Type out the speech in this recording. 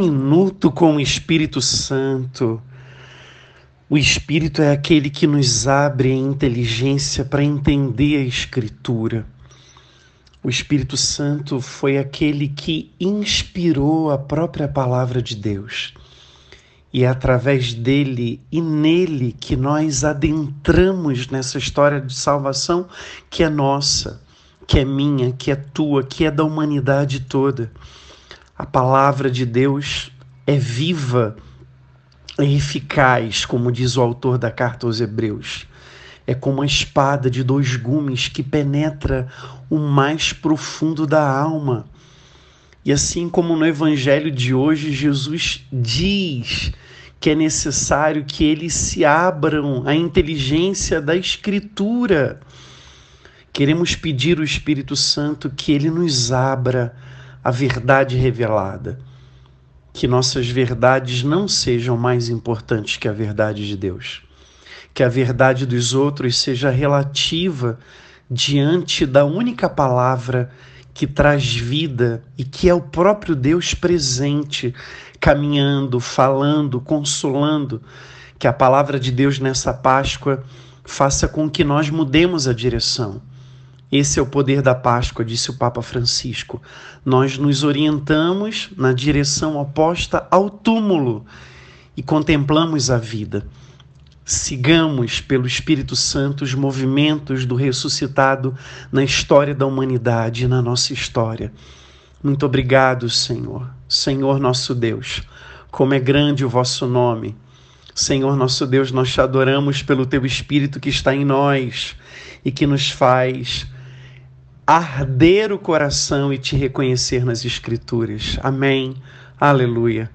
minuto com o Espírito Santo. O Espírito é aquele que nos abre a inteligência para entender a Escritura. O Espírito Santo foi aquele que inspirou a própria palavra de Deus. E é através dele e nele que nós adentramos nessa história de salvação que é nossa, que é minha, que é tua, que é da humanidade toda. A palavra de Deus é viva, é eficaz, como diz o autor da carta aos Hebreus. É como a espada de dois gumes que penetra o mais profundo da alma. E assim como no evangelho de hoje, Jesus diz que é necessário que eles se abram à inteligência da Escritura. Queremos pedir ao Espírito Santo que ele nos abra a verdade revelada. Que nossas verdades não sejam mais importantes que a verdade de Deus. Que a verdade dos outros seja relativa diante da única palavra que traz vida e que é o próprio Deus presente, caminhando, falando, consolando. Que a palavra de Deus nessa Páscoa faça com que nós mudemos a direção esse é o poder da Páscoa, disse o Papa Francisco. Nós nos orientamos na direção oposta ao túmulo e contemplamos a vida. Sigamos pelo Espírito Santo os movimentos do ressuscitado na história da humanidade e na nossa história. Muito obrigado, Senhor. Senhor nosso Deus, como é grande o vosso nome. Senhor nosso Deus, nós te adoramos pelo teu Espírito que está em nós e que nos faz arder o coração e te reconhecer nas Escrituras. Amém. Aleluia.